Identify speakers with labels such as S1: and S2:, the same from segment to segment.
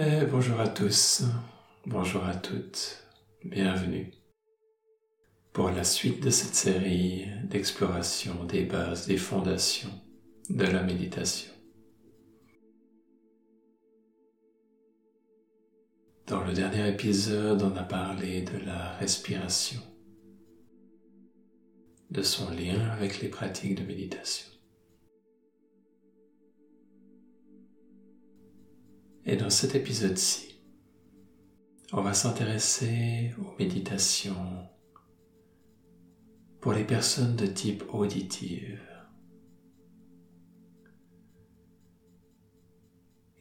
S1: Et bonjour à tous, bonjour à toutes, bienvenue pour la suite de cette série d'exploration des bases, des fondations de la méditation. Dans le dernier épisode, on a parlé de la respiration, de son lien avec les pratiques de méditation. Et dans cet épisode-ci, on va s'intéresser aux méditations pour les personnes de type auditive.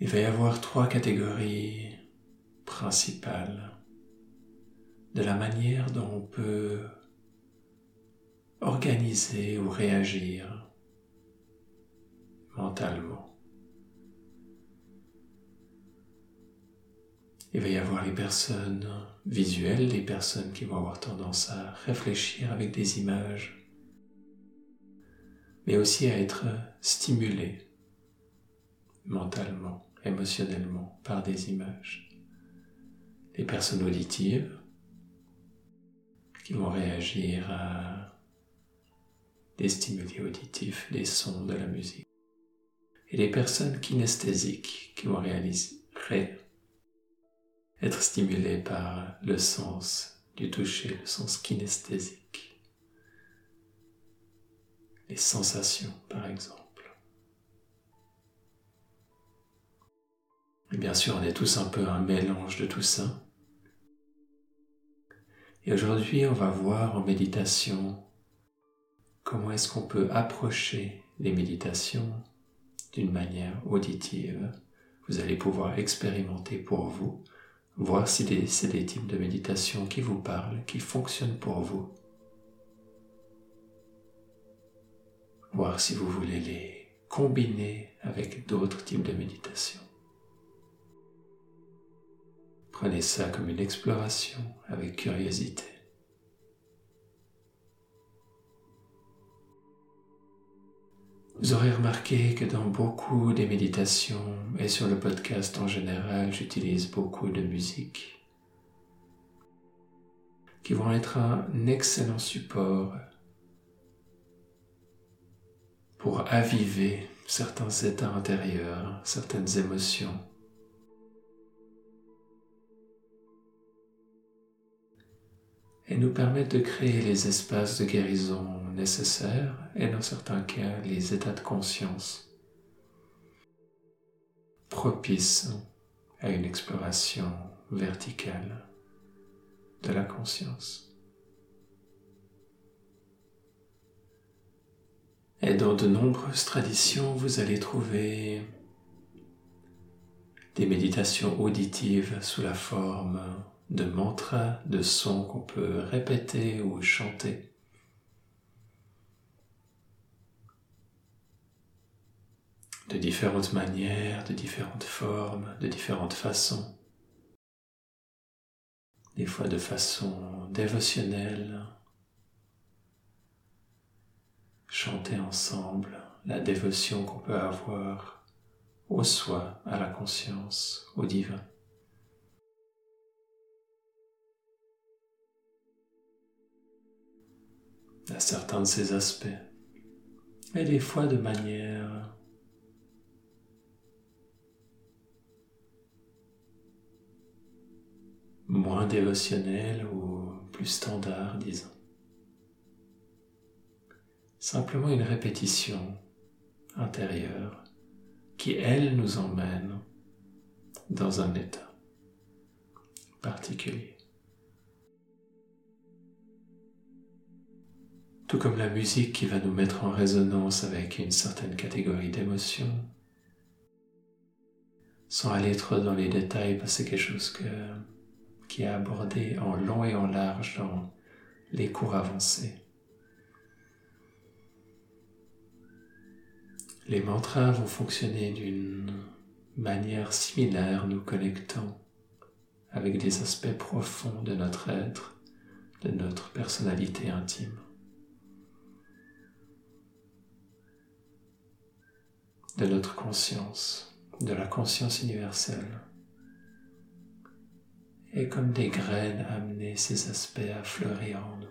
S1: Il va y avoir trois catégories principales de la manière dont on peut organiser ou réagir mentalement. Il va y avoir les personnes visuelles, les personnes qui vont avoir tendance à réfléchir avec des images, mais aussi à être stimulées mentalement, émotionnellement par des images. Les personnes auditives qui vont réagir à des stimuli auditifs, des sons de la musique. Et les personnes kinesthésiques qui vont réaliser, être stimulé par le sens du toucher, le sens kinesthésique, les sensations par exemple. Bien sûr, on est tous un peu un mélange de tout ça. Et aujourd'hui, on va voir en méditation comment est-ce qu'on peut approcher les méditations d'une manière auditive. Vous allez pouvoir expérimenter pour vous voir si c'est des types de méditation qui vous parlent, qui fonctionnent pour vous. Voir si vous voulez les combiner avec d'autres types de méditation. Prenez ça comme une exploration avec curiosité. Vous aurez remarqué que dans beaucoup des méditations et sur le podcast en général, j'utilise beaucoup de musique qui vont être un excellent support pour aviver certains états intérieurs, certaines émotions et nous permettent de créer les espaces de guérison nécessaires et dans certains cas les états de conscience propices à une exploration verticale de la conscience. Et dans de nombreuses traditions, vous allez trouver des méditations auditives sous la forme de mantras, de sons qu'on peut répéter ou chanter. De différentes manières, de différentes formes, de différentes façons. Des fois de façon dévotionnelle. Chanter ensemble la dévotion qu'on peut avoir au soi, à la conscience, au divin. À certains de ces aspects, et des fois de manière moins dévotionnelle ou plus standard, disons. Simplement une répétition intérieure qui, elle, nous emmène dans un état particulier. Tout comme la musique qui va nous mettre en résonance avec une certaine catégorie d'émotions, sans aller trop dans les détails, parce que c'est quelque chose que, qui est abordé en long et en large dans les cours avancés. Les mantras vont fonctionner d'une manière similaire, nous connectant avec des aspects profonds de notre être, de notre personnalité intime. De notre conscience, de la conscience universelle, et comme des graines amener ces aspects à fleurir en nous.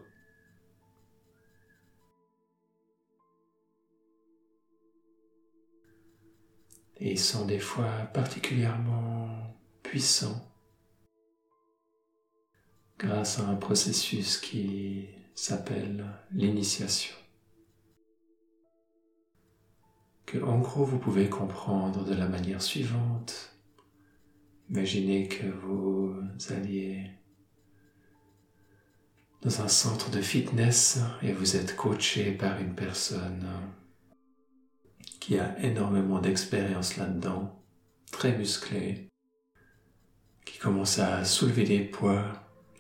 S1: Et ils sont des fois particulièrement puissants grâce à un processus qui s'appelle l'initiation. Que en gros vous pouvez comprendre de la manière suivante. Imaginez que vous alliez dans un centre de fitness et vous êtes coaché par une personne qui a énormément d'expérience là-dedans, très musclé, qui commence à soulever des poids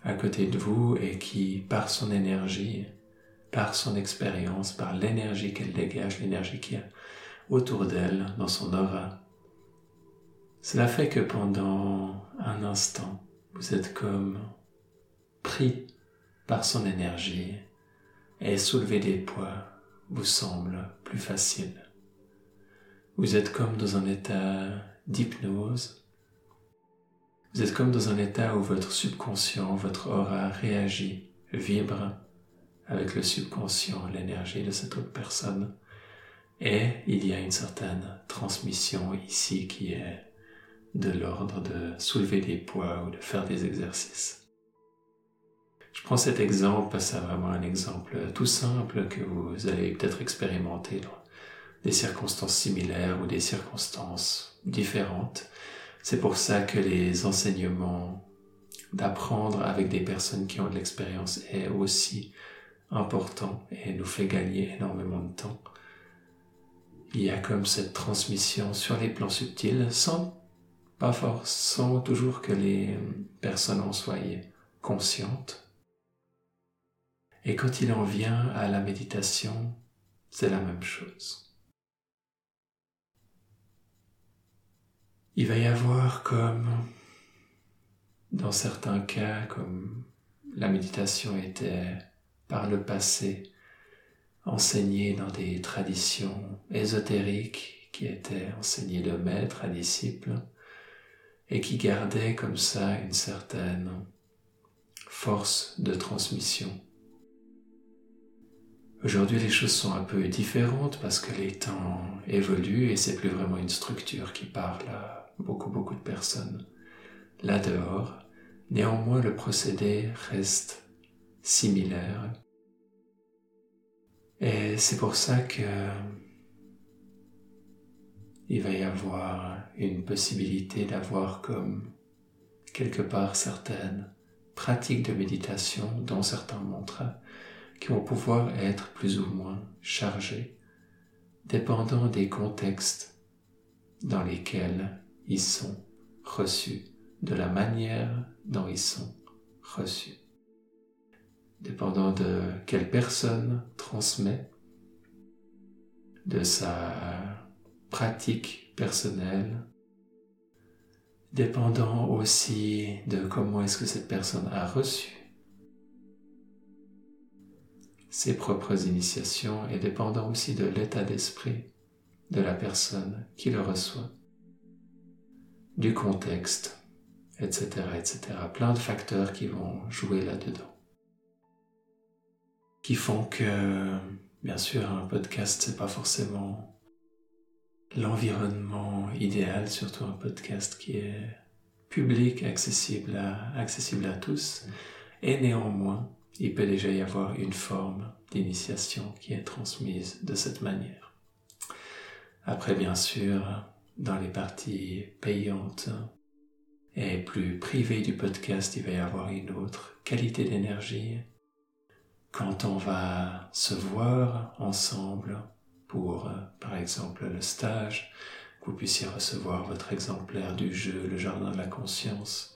S1: à côté de vous et qui, par son énergie, par son expérience, par l'énergie qu'elle dégage, l'énergie qui est autour d'elle, dans son aura, cela fait que pendant un instant, vous êtes comme pris par son énergie et soulever des poids vous semble plus facile. Vous êtes comme dans un état d'hypnose. Vous êtes comme dans un état où votre subconscient, votre aura réagit, vibre avec le subconscient, l'énergie de cette autre personne. Et il y a une certaine transmission ici qui est de l'ordre de soulever des poids ou de faire des exercices. Je prends cet exemple parce que c'est vraiment un exemple tout simple que vous allez peut-être expérimenter des circonstances similaires ou des circonstances différentes. C'est pour ça que les enseignements d'apprendre avec des personnes qui ont de l'expérience est aussi important et nous fait gagner énormément de temps. Il y a comme cette transmission sur les plans subtils sans pas forcément toujours que les personnes en soient conscientes. Et quand il en vient à la méditation, c'est la même chose. Il va y avoir comme, dans certains cas, comme la méditation était par le passé enseignée dans des traditions ésotériques qui étaient enseignées de maître à disciple et qui gardaient comme ça une certaine force de transmission. Aujourd'hui, les choses sont un peu différentes parce que les temps évoluent et c'est plus vraiment une structure qui parle à beaucoup, beaucoup de personnes là dehors. Néanmoins, le procédé reste similaire. Et c'est pour ça que il va y avoir une possibilité d'avoir comme quelque part certaines pratiques de méditation dans certains mantras qui vont pouvoir être plus ou moins chargés, dépendant des contextes dans lesquels ils sont reçus, de la manière dont ils sont reçus. Dépendant de quelle personne transmet, de sa pratique personnelle, dépendant aussi de comment est-ce que cette personne a reçu ses propres initiations et dépendant aussi de l'état d'esprit de la personne qui le reçoit du contexte, etc., etc. Plein de facteurs qui vont jouer là-dedans. Qui font que, bien sûr, un podcast, c'est pas forcément l'environnement idéal, surtout un podcast qui est public, accessible à, accessible à tous. Et néanmoins, il peut déjà y avoir une forme d'initiation qui est transmise de cette manière. Après, bien sûr, dans les parties payantes et plus privées du podcast, il va y avoir une autre qualité d'énergie. Quand on va se voir ensemble pour, par exemple, le stage, que vous puissiez recevoir votre exemplaire du jeu Le Jardin de la Conscience,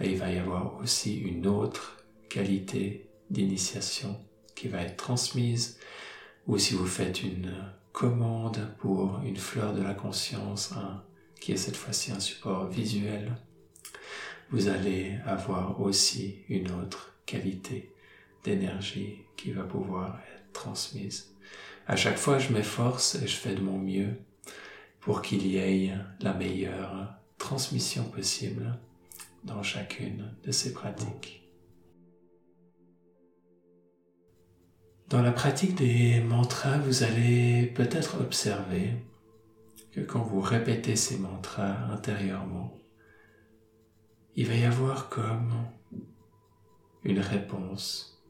S1: là il va y avoir aussi une autre qualité d'initiation qui va être transmise, ou si vous faites une commande pour une fleur de la conscience, qui est cette fois-ci un support visuel, vous allez avoir aussi une autre qualité d'énergie qui va pouvoir être transmise. À chaque fois, je m'efforce et je fais de mon mieux pour qu'il y ait la meilleure transmission possible dans chacune de ces pratiques. Dans la pratique des mantras, vous allez peut-être observer que quand vous répétez ces mantras intérieurement, il va y avoir comme une réponse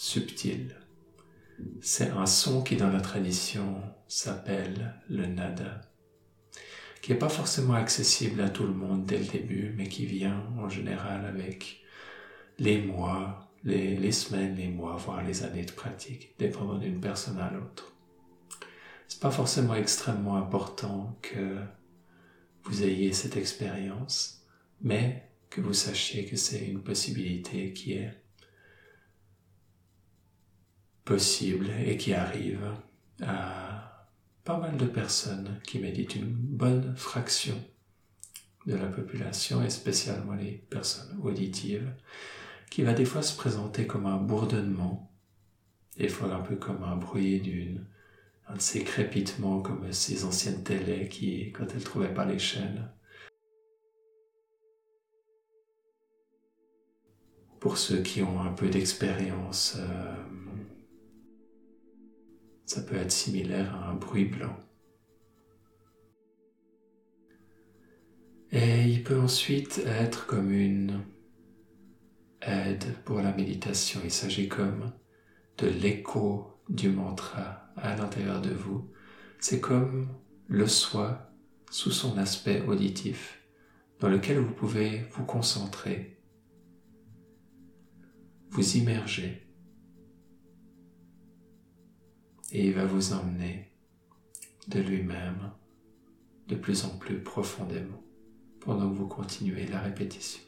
S1: subtile. C'est un son qui dans la tradition s'appelle le nada, qui n'est pas forcément accessible à tout le monde dès le début, mais qui vient en général avec les mois, les, les semaines, les mois, voire les années de pratique, dépendant d'une personne à l'autre c'est pas forcément extrêmement important que vous ayez cette expérience, mais que vous sachiez que c'est une possibilité qui est possible et qui arrive à pas mal de personnes qui méditent une bonne fraction de la population et spécialement les personnes auditives qui va des fois se présenter comme un bourdonnement, des fois un peu comme un bruit d'une un de ces crépitements comme ces anciennes télés qui, quand elles trouvaient pas les chaînes, pour ceux qui ont un peu d'expérience, euh, ça peut être similaire à un bruit blanc. Et il peut ensuite être comme une aide pour la méditation. Il s'agit comme de l'écho du mantra à l'intérieur de vous. C'est comme le soi sous son aspect auditif, dans lequel vous pouvez vous concentrer, vous immerger, et il va vous emmener de lui-même de plus en plus profondément pendant que vous continuez la répétition.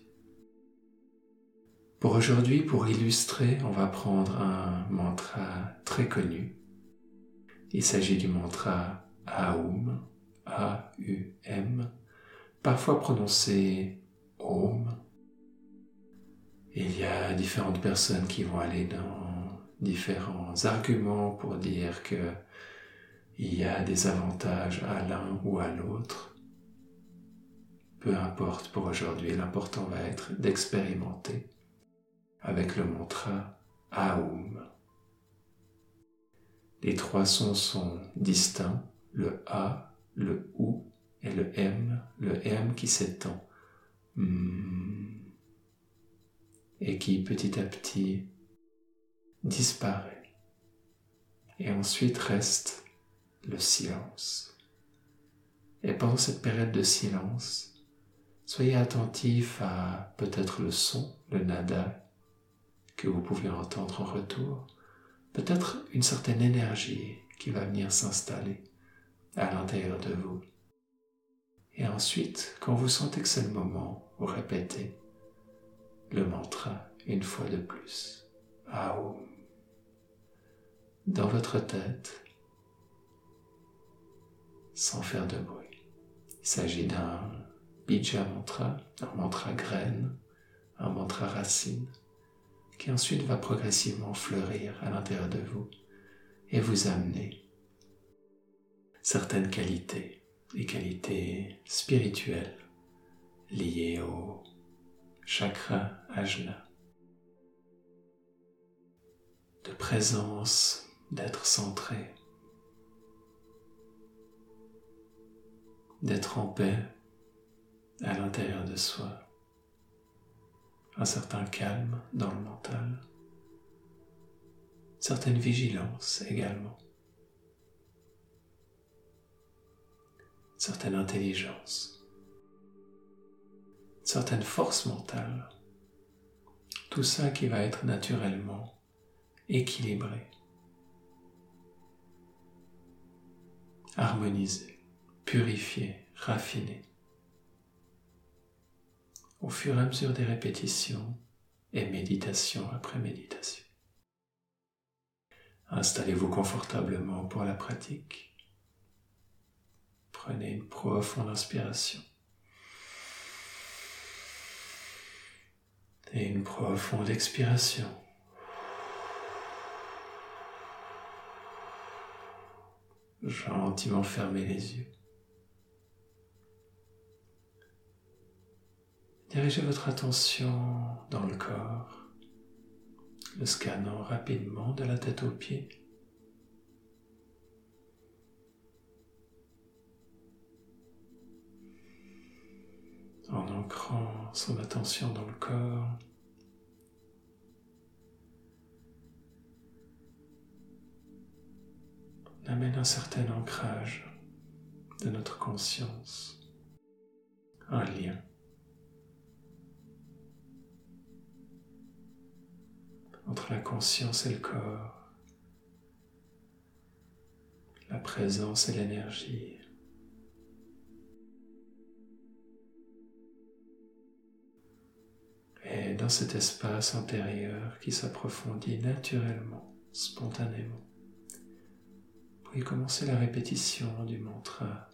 S1: Pour aujourd'hui, pour illustrer, on va prendre un mantra très connu il s'agit du mantra Aum, A-U-M, parfois prononcé Om. Il y a différentes personnes qui vont aller dans différents arguments pour dire que il y a des avantages à l'un ou à l'autre. Peu importe pour aujourd'hui, l'important va être d'expérimenter avec le mantra Aum. Les trois sons sont distincts, le A, le OU et le M, le M qui s'étend hmm. et qui petit à petit disparaît. Et ensuite reste le silence. Et pendant cette période de silence, soyez attentif à peut-être le son, le nada, que vous pouvez entendre en retour, peut-être une certaine énergie qui va venir s'installer à l'intérieur de vous. Et ensuite, quand vous sentez que c'est le moment, vous répétez le mantra une fois de plus. Aum. Dans votre tête, sans faire de bruit. Il s'agit d'un bija mantra, un mantra graine, un mantra racine qui ensuite va progressivement fleurir à l'intérieur de vous et vous amener certaines qualités, les qualités spirituelles liées au chakra ajna, de présence, d'être centré, d'être en paix à l'intérieur de soi un certain calme dans le mental, certaine vigilance également, certaine intelligence, certaine force mentale, tout ça qui va être naturellement équilibré, harmonisé, purifié, raffiné au fur et à mesure des répétitions et méditation après méditation. Installez-vous confortablement pour la pratique. Prenez une profonde inspiration et une profonde expiration. Gentiment fermez les yeux. Dirigez votre attention dans le corps, le scannant rapidement de la tête aux pieds. En ancrant son attention dans le corps, amène un certain ancrage de notre conscience, un lien. entre la conscience et le corps, la présence et l'énergie. Et dans cet espace intérieur qui s'approfondit naturellement, spontanément, pouvez commencer la répétition du mantra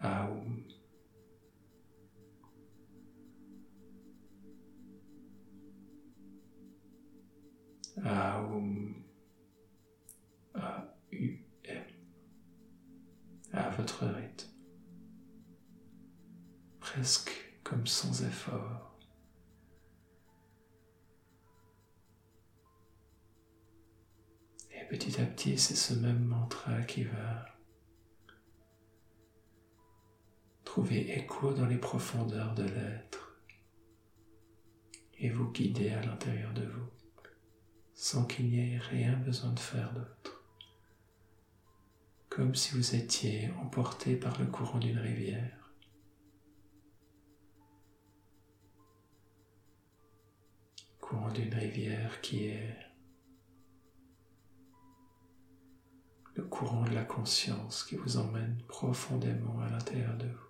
S1: Aum. A-U-M. À votre rythme. Presque comme sans effort. Petit à petit, c'est ce même mantra qui va trouver écho dans les profondeurs de l'être et vous guider à l'intérieur de vous sans qu'il n'y ait rien besoin de faire d'autre, comme si vous étiez emporté par le courant d'une rivière. Courant d'une rivière qui est le courant de la conscience qui vous emmène profondément à l'intérieur de vous.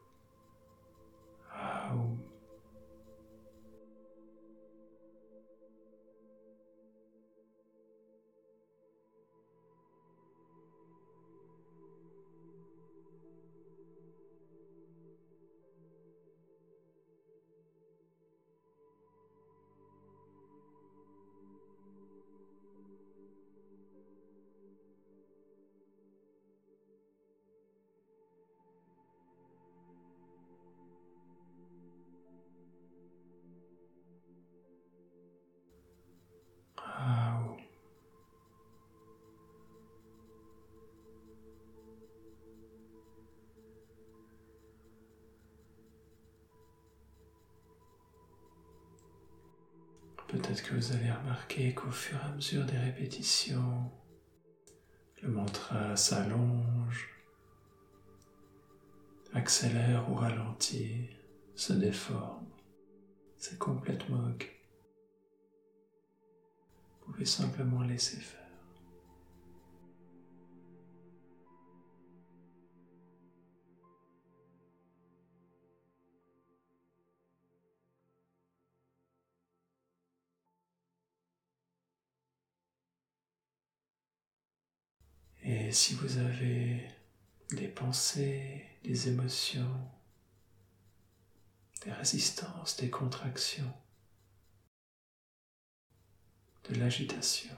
S1: Peut-être que vous avez remarqué qu'au fur et à mesure des répétitions, le mantra s'allonge, accélère ou ralentit, se déforme. C'est complètement ok. Vous pouvez simplement laisser faire. Et si vous avez des pensées, des émotions, des résistances, des contractions, de l'agitation,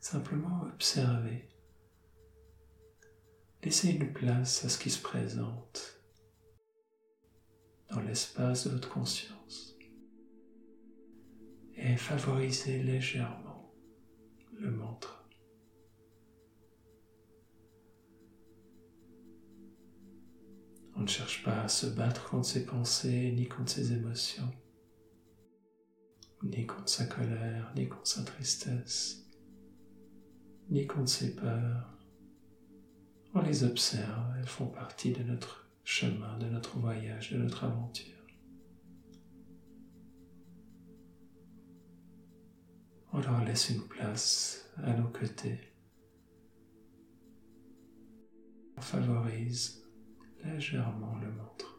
S1: simplement observez. Laissez une place à ce qui se présente dans l'espace de votre conscience et favorisez légèrement le mantra. On ne cherche pas à se battre contre ses pensées ni contre ses émotions, ni contre sa colère, ni contre sa tristesse, ni contre ses peurs. On les observe, elles font partie de notre chemin, de notre voyage, de notre aventure. On leur laisse une place à nos côtés. On favorise légèrement le montre.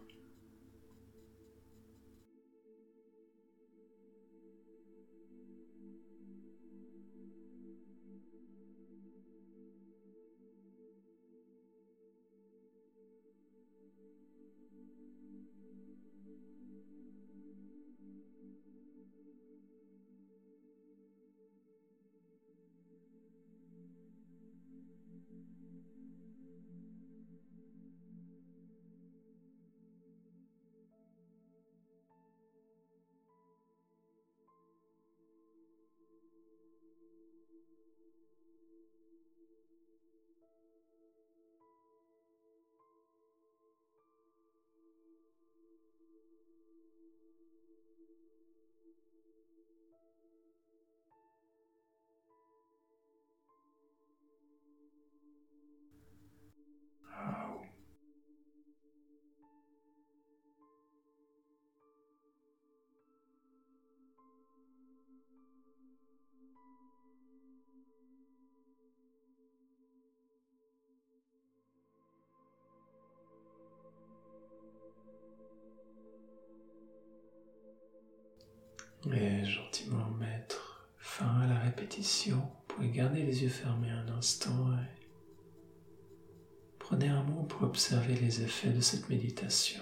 S1: Et gentiment mettre fin à la répétition. Vous pouvez garder les yeux fermés un instant et prenez un moment pour observer les effets de cette méditation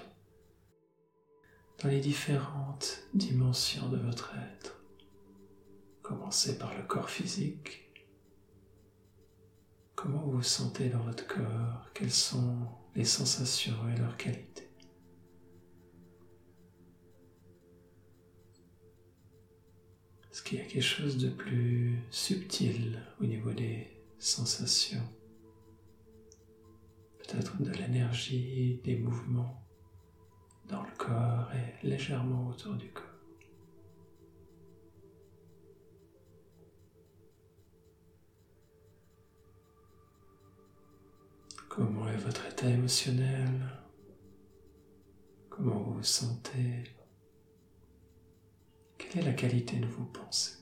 S1: dans les différentes dimensions de votre être. Commencez par le corps physique. Comment vous vous sentez dans votre corps? Quelles sont les sensations et leurs qualités? Est-ce qu'il y a quelque chose de plus subtil au niveau des sensations? Peut-être de l'énergie, des mouvements dans le corps et légèrement autour du corps. Comment est votre état émotionnel? Comment vous vous sentez? Quelle est la qualité de vos pensées?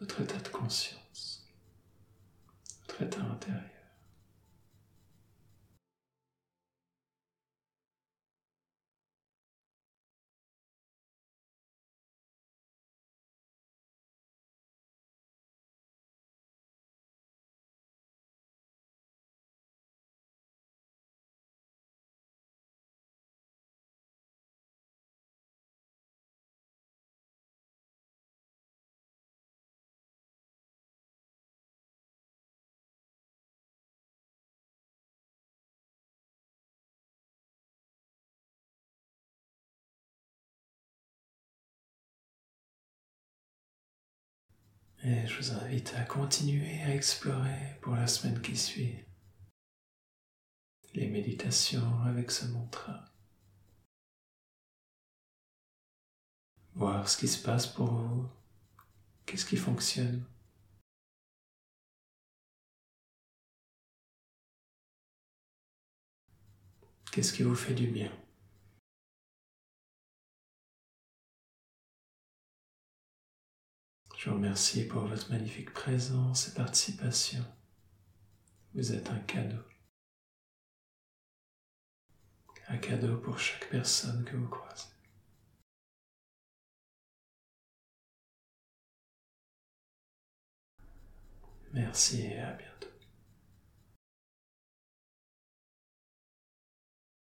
S1: Votre état de conscience, votre état intérieur. Et je vous invite à continuer à explorer pour la semaine qui suit les méditations avec ce mantra. Voir ce qui se passe pour vous, qu'est-ce qui fonctionne. Qu'est-ce qui vous fait du bien Je vous remercie pour votre magnifique présence et participation. Vous êtes un cadeau. Un cadeau pour chaque personne que vous croisez. Merci et à bientôt.